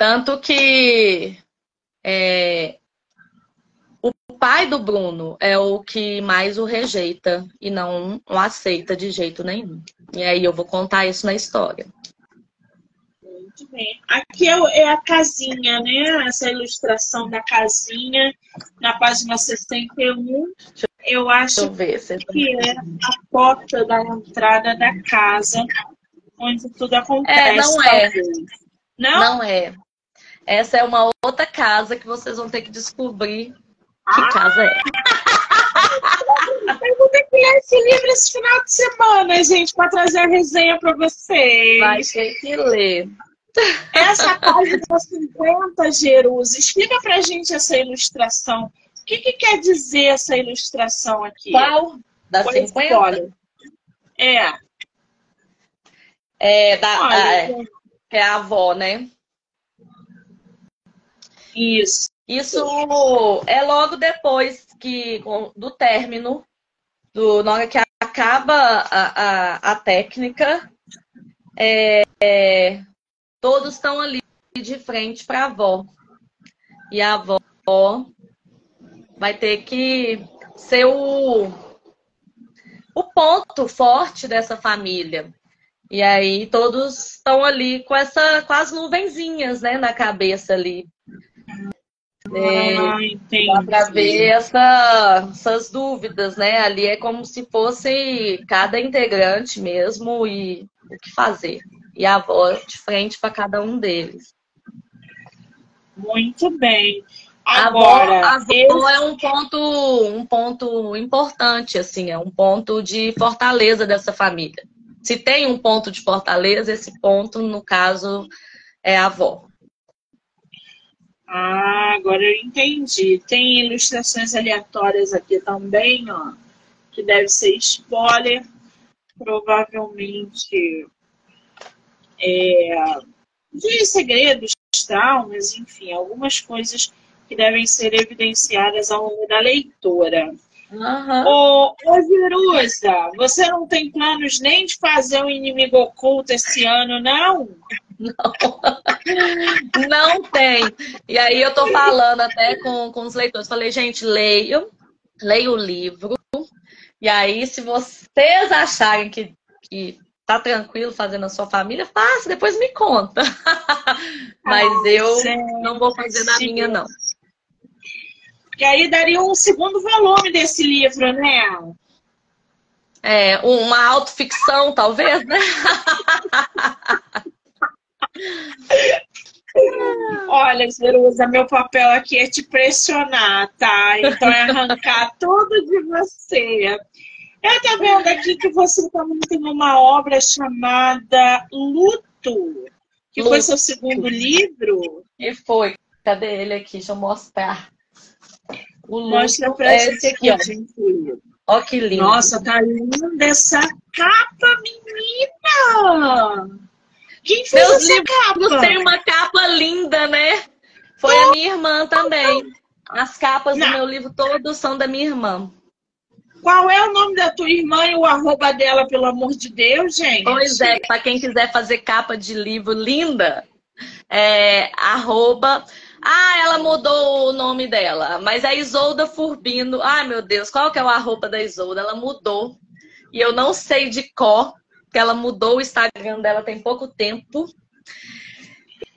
Tanto que é, o pai do Bruno é o que mais o rejeita e não o aceita de jeito nenhum. E aí eu vou contar isso na história. Muito bem. Aqui é, é a casinha, né? Essa ilustração da casinha na página 61. Eu acho eu ver, que é a porta da entrada da casa, onde tudo acontece. É, não é. Não? Não é. Essa é uma outra casa que vocês vão ter que descobrir que ah! casa é. Eu vou ter que ler esse livro esse final de semana, gente, para trazer a resenha para vocês. Vai ter que ler. Essa página 50, Jerus, explica pra gente essa ilustração. O que, que quer dizer essa ilustração aqui? Qual? Da Qual 50? Olha. É. É, da, olha, a, é, é a avó, né? Isso. Isso é logo depois que do término, do, na hora que acaba a, a, a técnica, é, é, todos estão ali de frente para a avó. E a avó vai ter que ser o, o ponto forte dessa família. E aí todos estão ali com essa com as nuvenzinhas, né, na cabeça ali É, ah, dá para ver essa, essas dúvidas, né? Ali é como se fosse cada integrante mesmo e o que fazer. E a avó de frente para cada um deles. Muito bem. Agora, a avó, a avó é um ponto, um ponto importante, assim, é um ponto de fortaleza dessa família. Se tem um ponto de fortaleza, esse ponto, no caso, é a avó. Ah, agora eu entendi. Tem ilustrações aleatórias aqui também, ó, que deve ser spoiler. Provavelmente é, de segredos, traumas, enfim, algumas coisas que devem ser evidenciadas ao longo da leitura. Uhum. Ô, ô Jerusa, você não tem planos nem de fazer um inimigo oculto esse ano, não? Não, *laughs* não tem. E aí eu tô falando até com, com os leitores. Falei, gente, leiam, leiam o livro. E aí, se vocês acharem que, que tá tranquilo fazendo a sua família, faça, depois me conta. *laughs* Mas ah, eu não vou fazer na minha, não. Que aí daria um segundo volume desse livro, né? É, uma autoficção, talvez, né? *laughs* Olha, Zerusa, meu papel aqui é te pressionar, tá? Então é arrancar *laughs* tudo de você. Eu tô vendo aqui que você também tem uma obra chamada Luto, que Luto. foi seu segundo livro. E foi. Cadê ele aqui? Deixa eu mostrar. O Luto Mostra pra é gente aqui, ó. Ó, que lindo. Nossa, tá linda essa capa, menina! Quem fez Meus essa capa? Tem uma capa linda, né? Foi oh, a minha irmã também. As capas Não. do meu livro todos são da minha irmã. Qual é o nome da tua irmã e o arroba dela, pelo amor de Deus, gente? Pois é, para quem quiser fazer capa de livro linda, é arroba. Ah, ela mudou o nome dela, mas é Isolda Furbino. Ai, meu Deus, qual que é o arroba da Isolda? Ela mudou. E eu não sei de cor, que ela mudou o Instagram dela tem pouco tempo.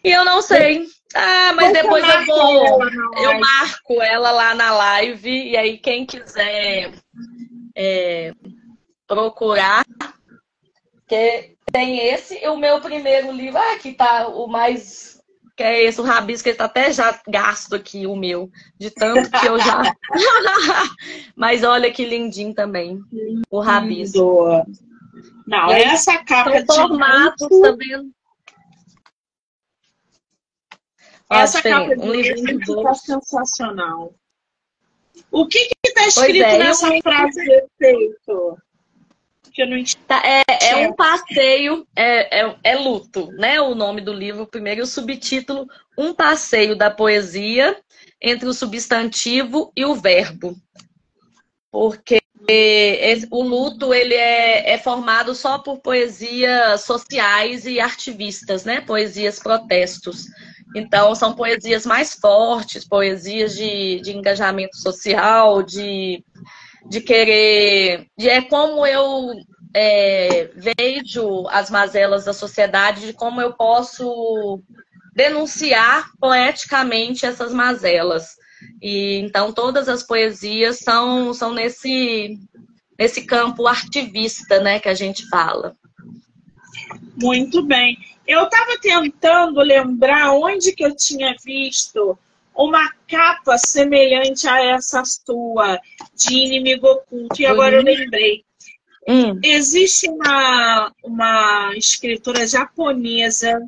E eu não sei. Ah, mas depois eu vou. Eu marco ela lá na live. E aí, quem quiser é, procurar, que tem esse. E o meu primeiro livro, ah, aqui tá o mais. Que é esse, o Rabisco, ele tá até já gasto aqui, o meu. De tanto que eu já. *laughs* mas olha que lindinho também. O Rabisco. Não, aí, essa capa de formatos muito... também. Essa capa de um livro tá sensacional. O que está escrito é, nessa eu... frase de efeito? Que eu não tá, é, é um passeio, é, é, é, luto, né? O nome do livro primeiro e o subtítulo Um passeio da poesia entre o substantivo e o verbo. Porque o luto ele é, é, formado só por poesias sociais e artivistas, né? Poesias protestos. Então, são poesias mais fortes, poesias de, de engajamento social, de, de querer. De, é como eu é, vejo as mazelas da sociedade, de como eu posso denunciar poeticamente essas mazelas. E então todas as poesias são, são nesse, nesse campo artivista, né, que a gente fala. Muito bem. Eu estava tentando lembrar onde que eu tinha visto uma capa semelhante a essa sua de inimigo oculto e agora uhum. eu lembrei. Hum. Existe uma, uma escritora japonesa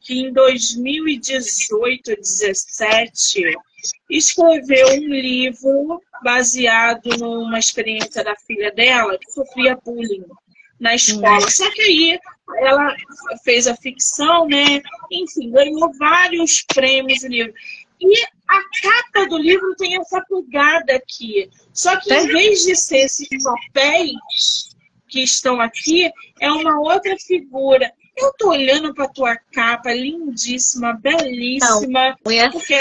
que em 2018, 17 escreveu um livro baseado numa experiência da filha dela que sofria bullying na escola. Só que aí ela fez a ficção, né? Enfim, ganhou vários prêmios no livro. E a capa do livro tem essa pegada aqui. Só que em vez de ser esses papéis que estão aqui, é uma outra figura. Eu tô olhando para tua capa, lindíssima, belíssima. Não, porque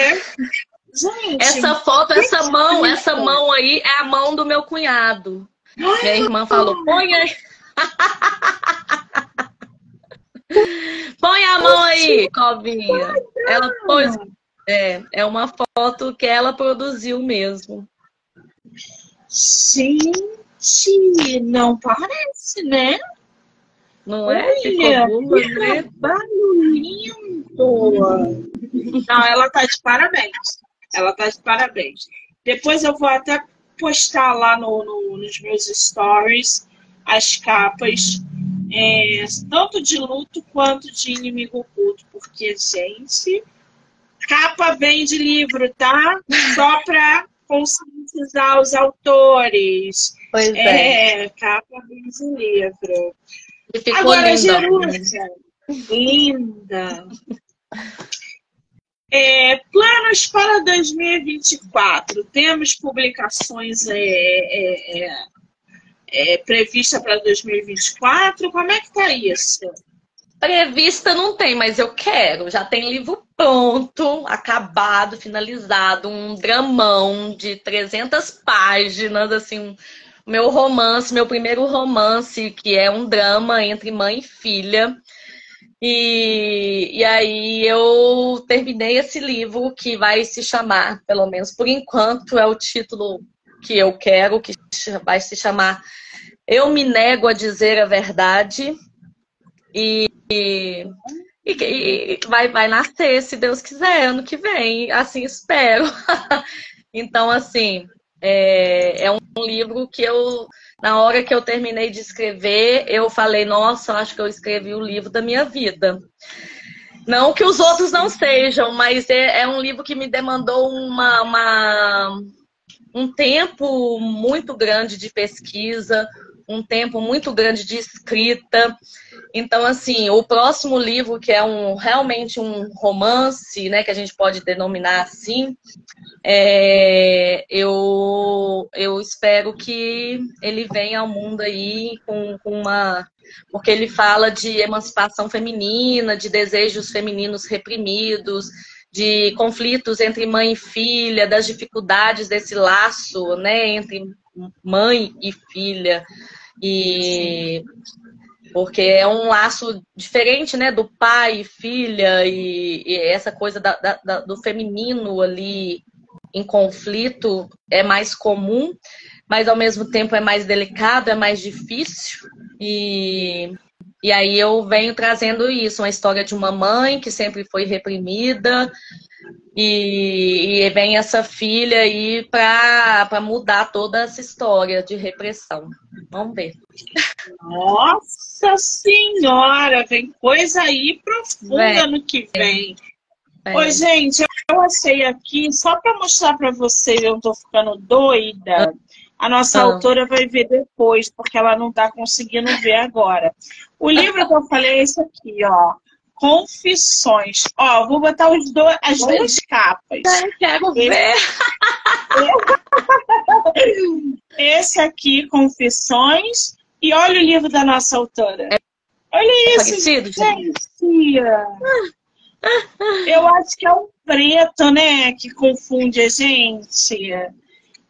Gente, essa foto, essa mão, essa mão aí é a mão do meu cunhado. Ai, Minha irmã falou: põe aí. *laughs* põe a mão aí, Covinha. Ela pôs. É, é uma foto que ela produziu mesmo. Gente, não parece, né? Não é? Olha, Ficou que né? lindo! *laughs* Não, ela tá de parabéns. Ela tá de parabéns. Depois eu vou até postar lá no, no nos meus stories as capas, é, tanto de luto quanto de inimigo oculto, porque, gente, capa vem de livro, tá? Só para conscientizar os autores. Pois é. é. capa vem de livro. Agora, Jerusa, linda. É, planos para 2024. Temos publicações é, é, é, é previstas para 2024? Como é que está isso? Prevista não tem, mas eu quero. Já tem livro pronto, acabado, finalizado, um dramão de 300 páginas, assim, meu romance, meu primeiro romance, que é um drama entre mãe e filha. E, e aí eu terminei esse livro que vai se chamar, pelo menos por enquanto, é o título que eu quero, que vai se chamar Eu Me Nego a Dizer a Verdade. E, e, e, vai, vai nascer, se Deus quiser, ano que vem, assim espero. *laughs* então, assim, é, é um livro que eu na hora que eu terminei de escrever, eu falei, nossa, acho que eu escrevi o livro da minha vida. Não que os outros não sejam, mas é, é um livro que me demandou uma, uma, um tempo muito grande de pesquisa, um tempo muito grande de escrita. Então, assim, o próximo livro, que é um realmente um romance, né, que a gente pode denominar assim, é, eu, eu espero que ele venha ao mundo aí com, com uma. Porque ele fala de emancipação feminina, de desejos femininos reprimidos, de conflitos entre mãe e filha, das dificuldades desse laço, né, entre mãe e filha. E porque é um laço diferente, né, do pai e filha e, e essa coisa da, da, do feminino ali em conflito é mais comum, mas ao mesmo tempo é mais delicado, é mais difícil e e aí eu venho trazendo isso, uma história de uma mãe que sempre foi reprimida, e, e vem essa filha aí para mudar toda essa história de repressão. Vamos ver. Nossa Senhora, vem coisa aí profunda no que vem. É. Oi, gente, eu achei aqui, só para mostrar para vocês, eu tô ficando doida. A nossa ah. autora vai ver depois, porque ela não está conseguindo ver agora. O livro que eu falei é esse aqui, ó. Confissões. Ó, vou botar os as duas capas. Eu quero ver. *laughs* Esse aqui, Confissões. E olha o livro da nossa autora. Olha é isso, gente. Eu acho que é o preto, né, que confunde a gente.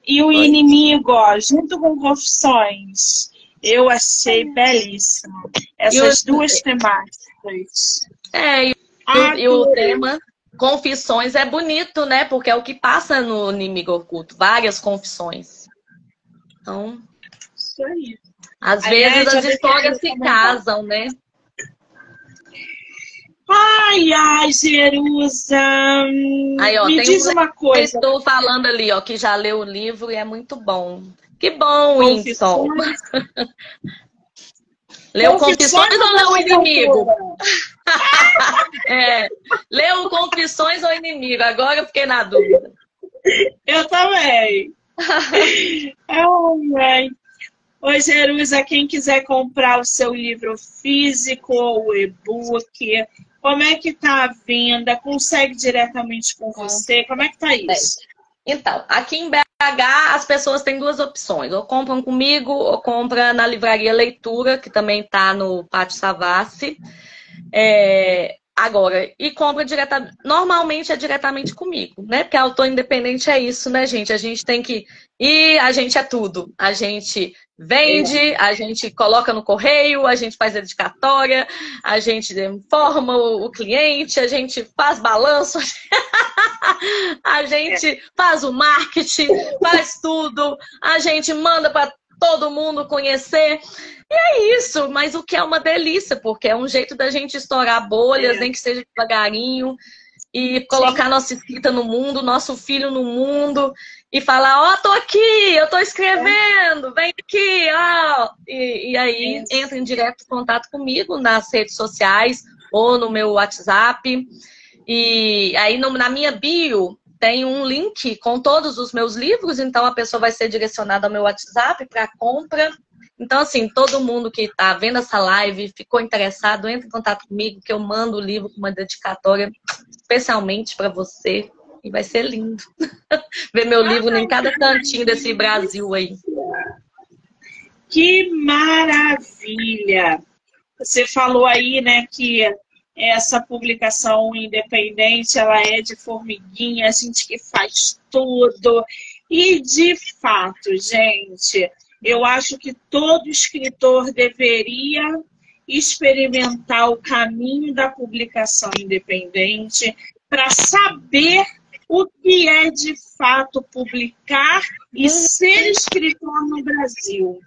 E o inimigo, ó, junto com Confissões. Eu achei belíssimo. Essas duas temáticas. É, e, ah, e o tema confissões é bonito, né? Porque é o que passa no inimigo oculto, várias confissões. Então, isso aí. Às vezes as histórias se casam, né? Ai, ai, Jerusa. Aí, ó, Me diz uma coisa. Estou falando ali, ó, que já leu o livro e é muito bom. Que bom, Winston. *laughs* Leu Confissões ou leu o Inimigo? *laughs* é, leu Confissões ou Inimigo? Agora eu fiquei na dúvida. Eu também. *laughs* oh, Oi, Jerusa, quem quiser comprar o seu livro físico ou e-book, como é que tá a venda? Consegue diretamente com você? Como é que tá isso? Então, aqui em BH as pessoas têm duas opções. Ou compram comigo, ou compram na livraria Leitura, que também está no Pátio Savassi. É, agora, e compra diretamente. Normalmente é diretamente comigo, né? Porque autor independente é isso, né, gente? A gente tem que. E a gente é tudo. A gente vende, a gente coloca no correio, a gente faz dedicatória, a gente informa o cliente, a gente faz balanço, *laughs* a gente faz o marketing, faz tudo, a gente manda para todo mundo conhecer. E é isso, mas o que é uma delícia, porque é um jeito da gente estourar bolhas, nem que seja devagarinho, e colocar nossa escrita no mundo, nosso filho no mundo e falar, ó, oh, tô aqui, eu tô escrevendo, vem aqui, ó. E, e aí Isso. entra em direto contato comigo nas redes sociais ou no meu WhatsApp. E aí no, na minha bio tem um link com todos os meus livros, então a pessoa vai ser direcionada ao meu WhatsApp para compra. Então, assim, todo mundo que está vendo essa live, ficou interessado, entre em contato comigo, que eu mando o livro com uma dedicatória especialmente para você, e vai ser lindo *laughs* ver meu livro em cada cantinho desse Brasil aí. Que maravilha! Você falou aí, né, que essa publicação independente, ela é de formiguinha, a gente que faz tudo. E de fato, gente, eu acho que todo escritor deveria experimentar o caminho da publicação independente para saber o que é de fato publicar e ser escritor no Brasil.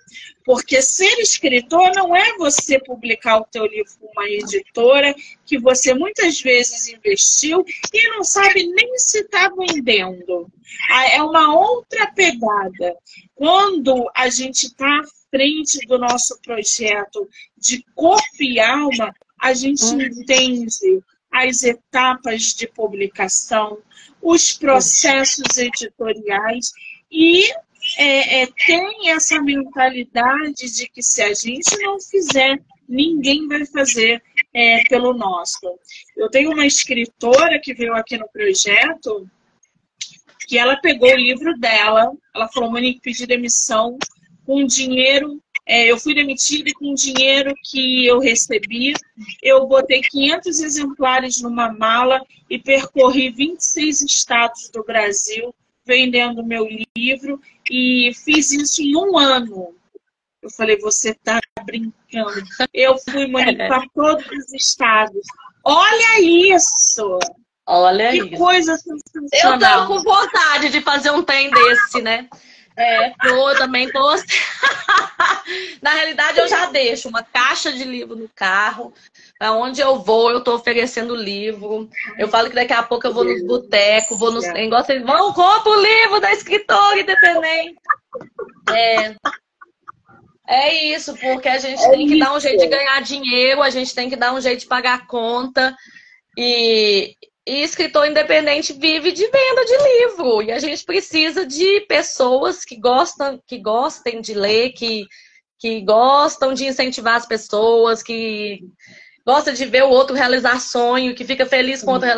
Porque ser escritor não é você publicar o teu livro com uma editora que você muitas vezes investiu e não sabe nem se está vendendo. Ah, é uma outra pegada. Quando a gente está à frente do nosso projeto de corpo e alma, a gente hum. entende as etapas de publicação, os processos editoriais e é, é, tem essa mentalidade de que se a gente não fizer, ninguém vai fazer é, pelo nosso. Eu tenho uma escritora que veio aqui no projeto que ela pegou o livro dela, ela falou, Monique, pedi demissão com dinheiro é, eu fui demitida e com o dinheiro que eu recebi, eu botei 500 exemplares numa mala e percorri 26 estados do Brasil vendendo meu livro e fiz isso em um ano. Eu falei, você está brincando. Eu fui para *laughs* todos os estados. Olha isso! Olha que isso. coisa sensacional. Eu tô com vontade de fazer um trem desse, né? É, tô, também tô. *laughs* Na realidade, eu já deixo uma caixa de livro no carro. Para onde eu vou, eu tô oferecendo livro. Eu falo que daqui a pouco eu vou nos botecos, vou nos. Igual vocês vão, compra o livro da escritora independente. É. É isso, porque a gente é tem que isso. dar um jeito de ganhar dinheiro, a gente tem que dar um jeito de pagar a conta. E, e escritor independente vive de venda de livro. E a gente precisa de pessoas que gostam, que gostem de ler, que, que gostam de incentivar as pessoas, que gosta de ver o outro realizar sonho, que fica feliz com o outro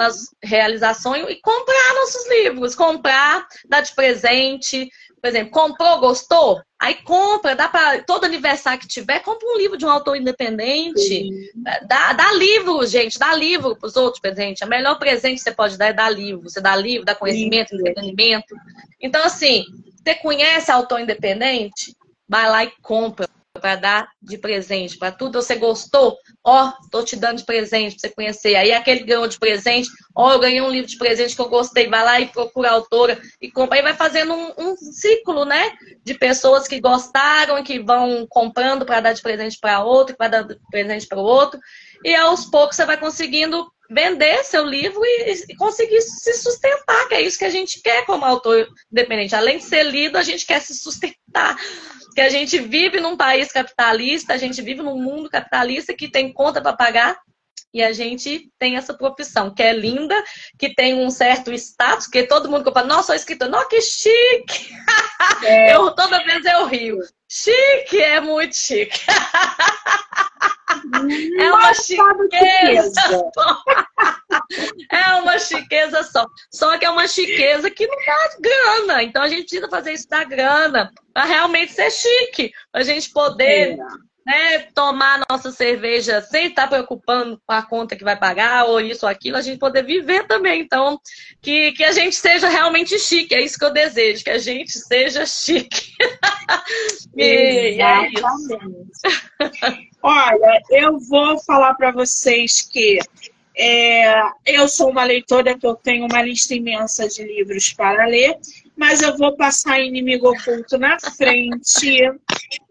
realizar sonho e comprar nossos livros, comprar, dar de presente, por exemplo, comprou, gostou? Aí compra, dá para todo aniversário que tiver, compra um livro de um autor independente. Dá, dá livro, gente, dá livro para os outros presentes. O melhor presente que você pode dar é dar livro. Você dá livro, dá conhecimento, Sim. entretenimento. Então, assim, você conhece autor independente? Vai lá e compra para dar de presente, para tudo você gostou, ó, tô te dando de presente para você conhecer. Aí aquele ganhou de presente, ó, eu ganhei um livro de presente que eu gostei, vai lá e procura a autora e compra. Aí vai fazendo um, um ciclo, né, de pessoas que gostaram, que vão comprando para dar de presente para outro, para dar de presente para o outro. E aos poucos você vai conseguindo vender seu livro e, e, conseguir se sustentar, que é isso que a gente quer como autor independente. Além de ser lido, a gente quer se sustentar que a gente vive num país capitalista, a gente vive num mundo capitalista que tem conta para pagar e a gente tem essa profissão, que é linda, que tem um certo status, que todo mundo fala, nossa, sou escritor, nossa, que chique! *laughs* É. Eu, toda vez eu rio. Chique, é muito chique. É uma chiqueza. É uma chiqueza só. Só que é uma chiqueza que não dá grana. Então a gente precisa fazer isso da grana para realmente ser chique, para a gente poder é. Né, tomar nossa cerveja sem estar preocupando com a conta que vai pagar, ou isso ou aquilo, a gente poder viver também. Então, que, que a gente seja realmente chique, é isso que eu desejo, que a gente seja chique. *laughs* e, é *laughs* Olha, eu vou falar para vocês que é, eu sou uma leitora que eu tenho uma lista imensa de livros para ler, mas eu vou passar Inimigo Oculto na frente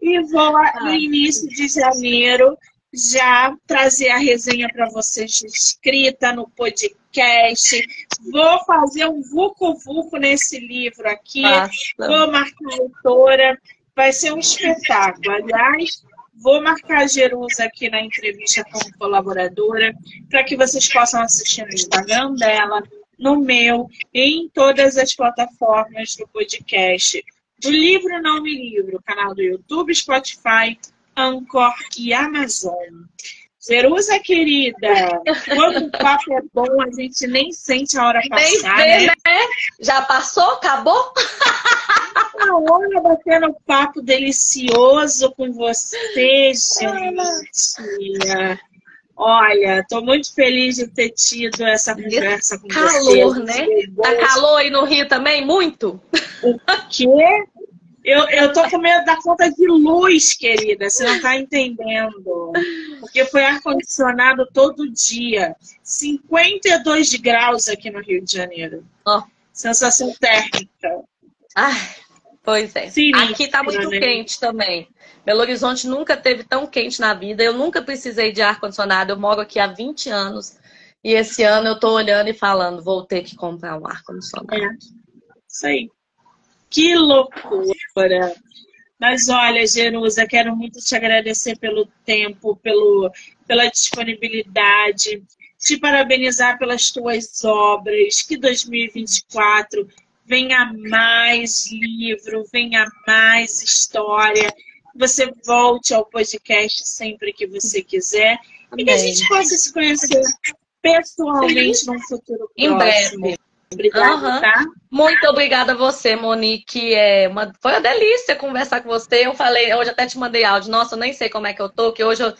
e vou, no início de janeiro, já trazer a resenha para vocês escrita no podcast. Vou fazer um vucu-vucu nesse livro aqui. Nossa. Vou marcar a autora. Vai ser um espetáculo. Aliás, Vou marcar a Jerusa aqui na entrevista como colaboradora, para que vocês possam assistir no Instagram dela, no meu, e em todas as plataformas do podcast. Do Livro Não Me Livro, canal do YouTube, Spotify, Anchor e Amazon. Jerusa, querida, quando o papo é bom, a gente nem sente a hora passar, né? né? Já passou? Acabou? *laughs* Uma hora batendo papo delicioso com você, gente. Olha, estou muito feliz de ter tido essa conversa com calor, você. Calor, né? Tá calor aí no Rio também? Muito? O quê? Eu, eu tô com medo da conta de luz, querida, você não tá entendendo. Porque foi ar-condicionado todo dia. 52 graus aqui no Rio de Janeiro. Oh. Sensação térmica. Ai, pois é. Aqui tá muito né? quente também. Belo Horizonte nunca teve tão quente na vida. Eu nunca precisei de ar-condicionado. Eu moro aqui há 20 anos. E esse ano eu tô olhando e falando, vou ter que comprar um ar-condicionado. É. Isso aí. Que loucura! Mas olha, Jerusa, quero muito te agradecer pelo tempo, pelo, pela disponibilidade, te parabenizar pelas tuas obras, que 2024 venha mais livro, venha mais história, você volte ao podcast sempre que você quiser Amém. e que a gente possa se conhecer pessoalmente num futuro em próximo. breve. Obrigada, uhum. tá? Muito obrigada a você, Monique. É uma... Foi uma delícia conversar com você. Eu falei, hoje até te mandei áudio. Nossa, eu nem sei como é que eu tô, que hoje eu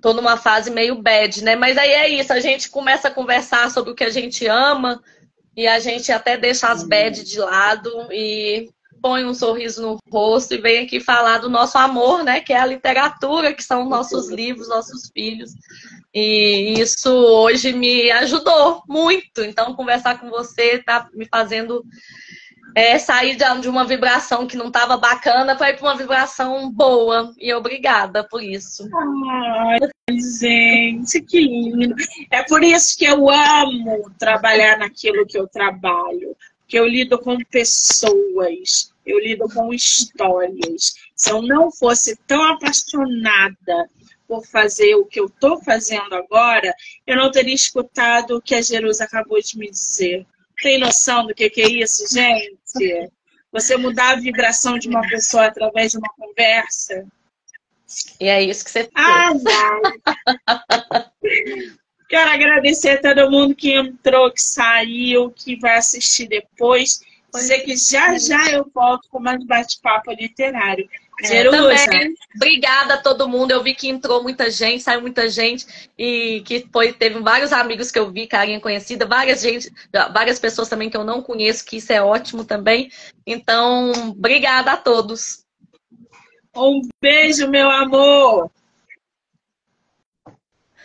tô numa fase meio bad, né? Mas aí é isso, a gente começa a conversar sobre o que a gente ama e a gente até deixa as bad de lado e põe um sorriso no rosto e vem aqui falar do nosso amor, né? Que é a literatura, que são nossos livros, nossos filhos. E isso hoje me ajudou muito. Então, conversar com você está me fazendo é, sair de uma vibração que não estava bacana para ir para uma vibração boa. E obrigada por isso. Ai, gente, que lindo. É por isso que eu amo trabalhar naquilo que eu trabalho. Que eu lido com pessoas, eu lido com histórias. Se eu não fosse tão apaixonada por fazer o que eu estou fazendo agora, eu não teria escutado o que a Jerusa acabou de me dizer. Tem noção do que, que é isso, gente? Você mudar a vibração de uma pessoa através de uma conversa. E é isso que você fez. Ah, *laughs* Quero agradecer a todo mundo que entrou, que saiu, que vai assistir depois. Dizer que já já eu volto com mais bate-papo literário. É, também, obrigada a todo mundo. Eu vi que entrou muita gente, saiu muita gente e que foi, teve vários amigos que eu vi, carinha conhecida, várias gente, várias pessoas também que eu não conheço, que isso é ótimo também. Então, obrigada a todos. Um beijo, meu amor.